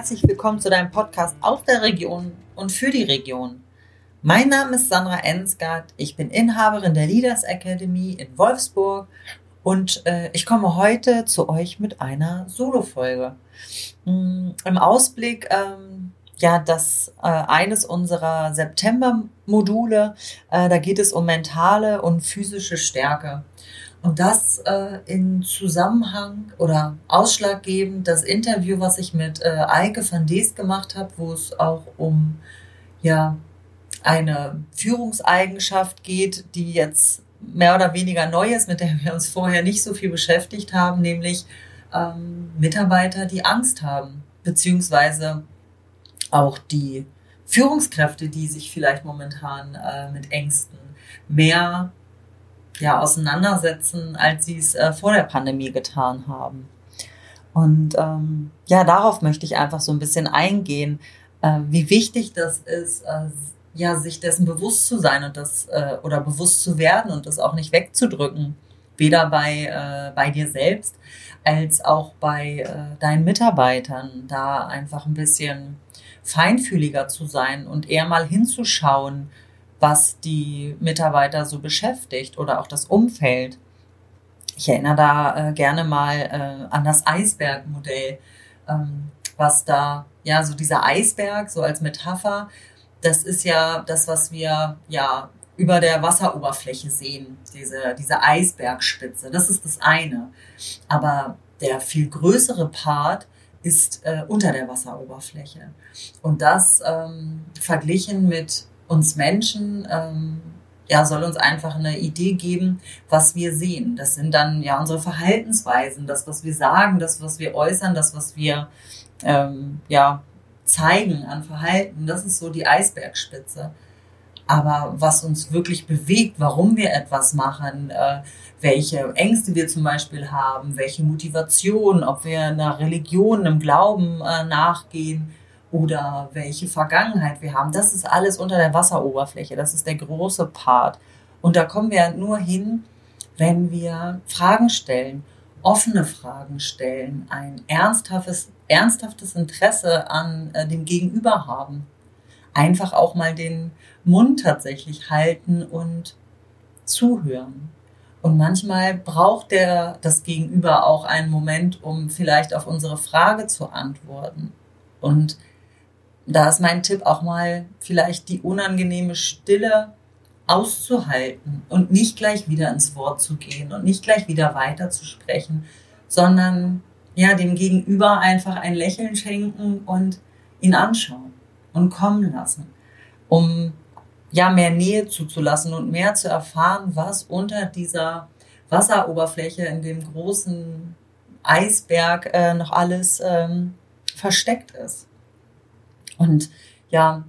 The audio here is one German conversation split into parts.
herzlich willkommen zu deinem Podcast aus der Region und für die Region. Mein Name ist Sandra Ensgard, ich bin Inhaberin der Leaders Academy in Wolfsburg und äh, ich komme heute zu euch mit einer Solo-Folge. Mm, Im Ausblick, ähm, ja, das äh, eines unserer September-Module, äh, da geht es um mentale und physische Stärke. Und das äh, in Zusammenhang oder ausschlaggebend das Interview, was ich mit äh, Eike van Dees gemacht habe, wo es auch um ja eine Führungseigenschaft geht, die jetzt mehr oder weniger neu ist, mit der wir uns vorher nicht so viel beschäftigt haben, nämlich ähm, Mitarbeiter, die Angst haben, beziehungsweise auch die Führungskräfte, die sich vielleicht momentan äh, mit Ängsten mehr ja, auseinandersetzen, als sie es äh, vor der Pandemie getan haben. Und ähm, ja, darauf möchte ich einfach so ein bisschen eingehen, äh, wie wichtig das ist, äh, ja, sich dessen bewusst zu sein und das äh, oder bewusst zu werden und das auch nicht wegzudrücken, weder bei äh, bei dir selbst als auch bei äh, deinen Mitarbeitern, da einfach ein bisschen feinfühliger zu sein und eher mal hinzuschauen, was die Mitarbeiter so beschäftigt oder auch das Umfeld. Ich erinnere da äh, gerne mal äh, an das Eisbergmodell, ähm, was da, ja, so dieser Eisberg, so als Metapher, das ist ja das, was wir ja über der Wasseroberfläche sehen, diese, diese Eisbergspitze. Das ist das eine. Aber der viel größere Part ist äh, unter der Wasseroberfläche. Und das ähm, verglichen mit uns Menschen, ähm, ja, soll uns einfach eine Idee geben, was wir sehen. Das sind dann ja unsere Verhaltensweisen, das, was wir sagen, das, was wir äußern, das, was wir ähm, ja, zeigen an Verhalten. Das ist so die Eisbergspitze. Aber was uns wirklich bewegt, warum wir etwas machen, äh, welche Ängste wir zum Beispiel haben, welche Motivation, ob wir einer Religion, einem Glauben äh, nachgehen, oder welche Vergangenheit wir haben. Das ist alles unter der Wasseroberfläche. Das ist der große Part. Und da kommen wir nur hin, wenn wir Fragen stellen, offene Fragen stellen, ein ernsthaftes, ernsthaftes Interesse an äh, dem Gegenüber haben. Einfach auch mal den Mund tatsächlich halten und zuhören. Und manchmal braucht der, das Gegenüber auch einen Moment, um vielleicht auf unsere Frage zu antworten. Und da ist mein Tipp auch mal vielleicht die unangenehme Stille auszuhalten und nicht gleich wieder ins Wort zu gehen und nicht gleich wieder weiter zu sprechen, sondern ja, dem Gegenüber einfach ein Lächeln schenken und ihn anschauen und kommen lassen, um ja mehr Nähe zuzulassen und mehr zu erfahren, was unter dieser Wasseroberfläche in dem großen Eisberg äh, noch alles ähm, versteckt ist. Und ja,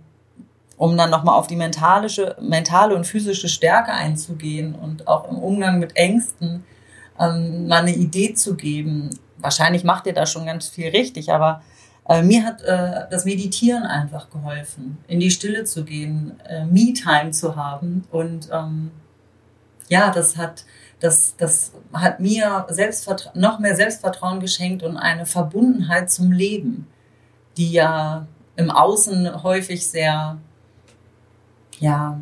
um dann nochmal auf die mentalische, mentale und physische Stärke einzugehen und auch im Umgang mit Ängsten ähm, mal eine Idee zu geben. Wahrscheinlich macht ihr da schon ganz viel richtig, aber äh, mir hat äh, das Meditieren einfach geholfen, in die Stille zu gehen, äh, Me-Time zu haben und ähm, ja, das hat das, das hat mir noch mehr Selbstvertrauen geschenkt und eine Verbundenheit zum Leben, die ja im Außen häufig sehr, ja,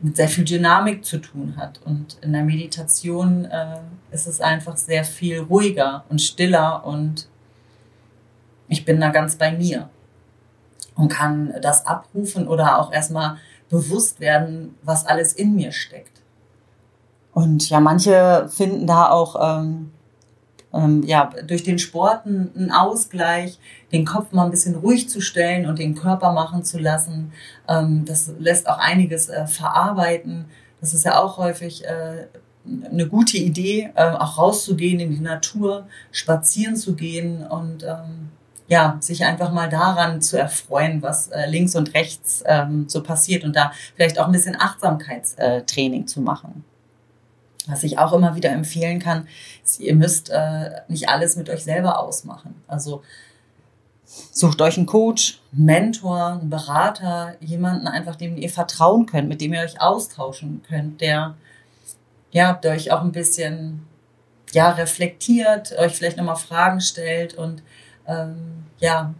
mit sehr viel Dynamik zu tun hat. Und in der Meditation äh, ist es einfach sehr viel ruhiger und stiller und ich bin da ganz bei mir und kann das abrufen oder auch erstmal bewusst werden, was alles in mir steckt. Und ja, manche finden da auch ähm, ähm, ja, durch den Sport einen Ausgleich, den Kopf mal ein bisschen ruhig zu stellen und den Körper machen zu lassen. Ähm, das lässt auch einiges äh, verarbeiten. Das ist ja auch häufig äh, eine gute Idee, äh, auch rauszugehen in die Natur, spazieren zu gehen und ähm, ja, sich einfach mal daran zu erfreuen, was äh, links und rechts ähm, so passiert und da vielleicht auch ein bisschen Achtsamkeitstraining zu machen. Was ich auch immer wieder empfehlen kann, ist, ihr müsst äh, nicht alles mit euch selber ausmachen. Also sucht euch einen Coach, einen Mentor, einen Berater, jemanden einfach, dem ihr vertrauen könnt, mit dem ihr euch austauschen könnt, der ja, der euch auch ein bisschen ja reflektiert, euch vielleicht nochmal Fragen stellt und ähm, ja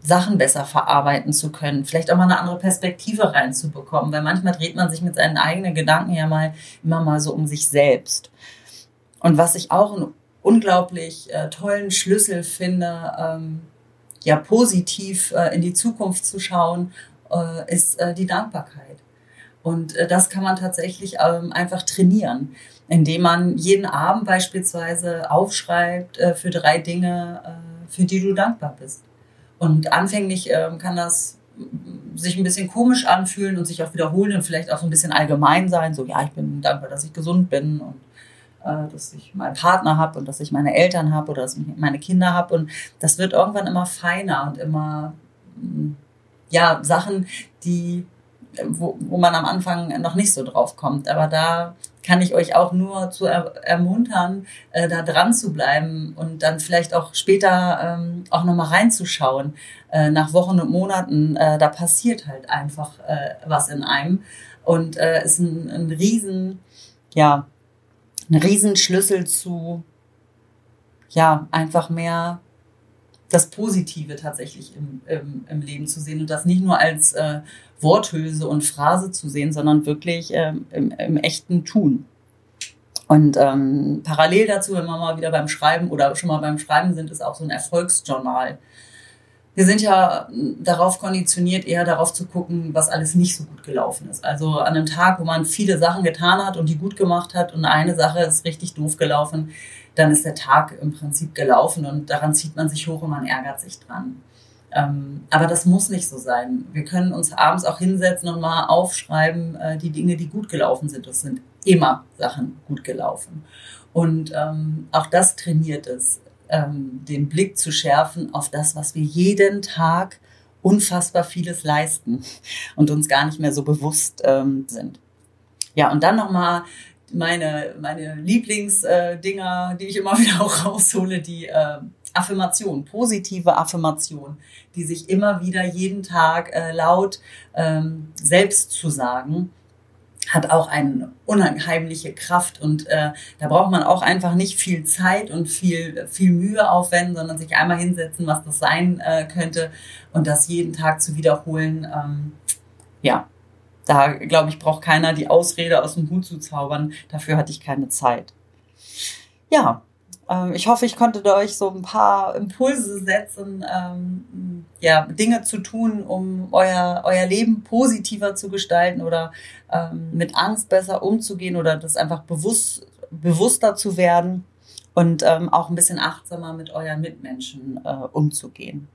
Sachen besser verarbeiten zu können, vielleicht auch mal eine andere Perspektive reinzubekommen, weil manchmal dreht man sich mit seinen eigenen Gedanken ja mal immer mal so um sich selbst. Und was ich auch einen unglaublich äh, tollen Schlüssel finde, ähm, ja positiv äh, in die Zukunft zu schauen, äh, ist äh, die Dankbarkeit. Und äh, das kann man tatsächlich ähm, einfach trainieren, indem man jeden Abend beispielsweise aufschreibt äh, für drei Dinge, für die du dankbar bist. Und anfänglich ähm, kann das sich ein bisschen komisch anfühlen und sich auch wiederholen und vielleicht auch so ein bisschen allgemein sein. So, ja, ich bin dankbar, dass ich gesund bin und äh, dass ich meinen Partner habe und dass ich meine Eltern habe oder dass ich meine Kinder habe. Und das wird irgendwann immer feiner und immer, mm, ja, Sachen, die wo, wo man am Anfang noch nicht so drauf kommt. Aber da kann ich euch auch nur zu er ermuntern, äh, da dran zu bleiben und dann vielleicht auch später ähm, auch nochmal reinzuschauen. Äh, nach Wochen und Monaten, äh, da passiert halt einfach äh, was in einem. Und äh, ist ein, ein riesen, ja, ein Riesenschlüssel zu, ja, einfach mehr das Positive tatsächlich im, im, im Leben zu sehen und das nicht nur als äh, Worthülse und Phrase zu sehen, sondern wirklich ähm, im, im echten Tun. Und ähm, parallel dazu, wenn wir mal wieder beim Schreiben oder schon mal beim Schreiben sind, ist auch so ein Erfolgsjournal. Wir sind ja darauf konditioniert, eher darauf zu gucken, was alles nicht so gut gelaufen ist. Also an einem Tag, wo man viele Sachen getan hat und die gut gemacht hat und eine Sache ist richtig doof gelaufen, dann ist der Tag im Prinzip gelaufen und daran zieht man sich hoch und man ärgert sich dran. Ähm, aber das muss nicht so sein. Wir können uns abends auch hinsetzen und mal aufschreiben, äh, die Dinge, die gut gelaufen sind. Das sind immer Sachen gut gelaufen. Und ähm, auch das trainiert es, ähm, den Blick zu schärfen auf das, was wir jeden Tag unfassbar vieles leisten und uns gar nicht mehr so bewusst ähm, sind. Ja, und dann nochmal meine, meine Lieblingsdinger, die ich immer wieder auch raushole, die äh, Affirmation, positive Affirmation, die sich immer wieder jeden Tag äh, laut ähm, selbst zu sagen, hat auch eine unheimliche Kraft und äh, da braucht man auch einfach nicht viel Zeit und viel viel Mühe aufwenden, sondern sich einmal hinsetzen, was das sein äh, könnte und das jeden Tag zu wiederholen. Ähm, ja, da glaube ich braucht keiner die Ausrede aus dem Hut zu zaubern. Dafür hatte ich keine Zeit. Ja, ähm, ich hoffe, ich konnte euch so ein paar Impulse setzen, ähm, ja, Dinge zu tun, um euer, euer Leben positiver zu gestalten oder ähm, mit Angst besser umzugehen oder das einfach bewusst, bewusster zu werden und ähm, auch ein bisschen achtsamer mit euren Mitmenschen äh, umzugehen.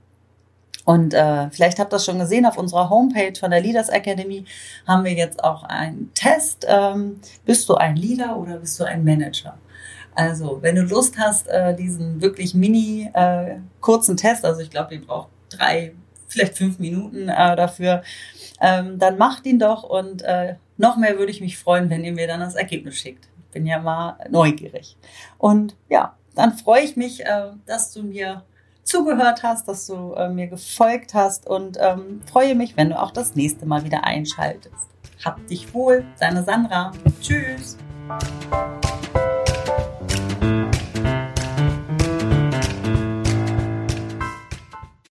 Und äh, vielleicht habt ihr das schon gesehen, auf unserer Homepage von der Leaders Academy haben wir jetzt auch einen Test. Ähm, bist du ein Leader oder bist du ein Manager? Also, wenn du Lust hast, äh, diesen wirklich mini äh, kurzen Test, also ich glaube, ihr braucht drei, vielleicht fünf Minuten äh, dafür, ähm, dann macht ihn doch und äh, noch mehr würde ich mich freuen, wenn ihr mir dann das Ergebnis schickt. Ich bin ja mal neugierig. Und ja, dann freue ich mich, äh, dass du mir zugehört hast, dass du äh, mir gefolgt hast und ähm, freue mich, wenn du auch das nächste Mal wieder einschaltest. Hab dich wohl, deine Sandra. Tschüss.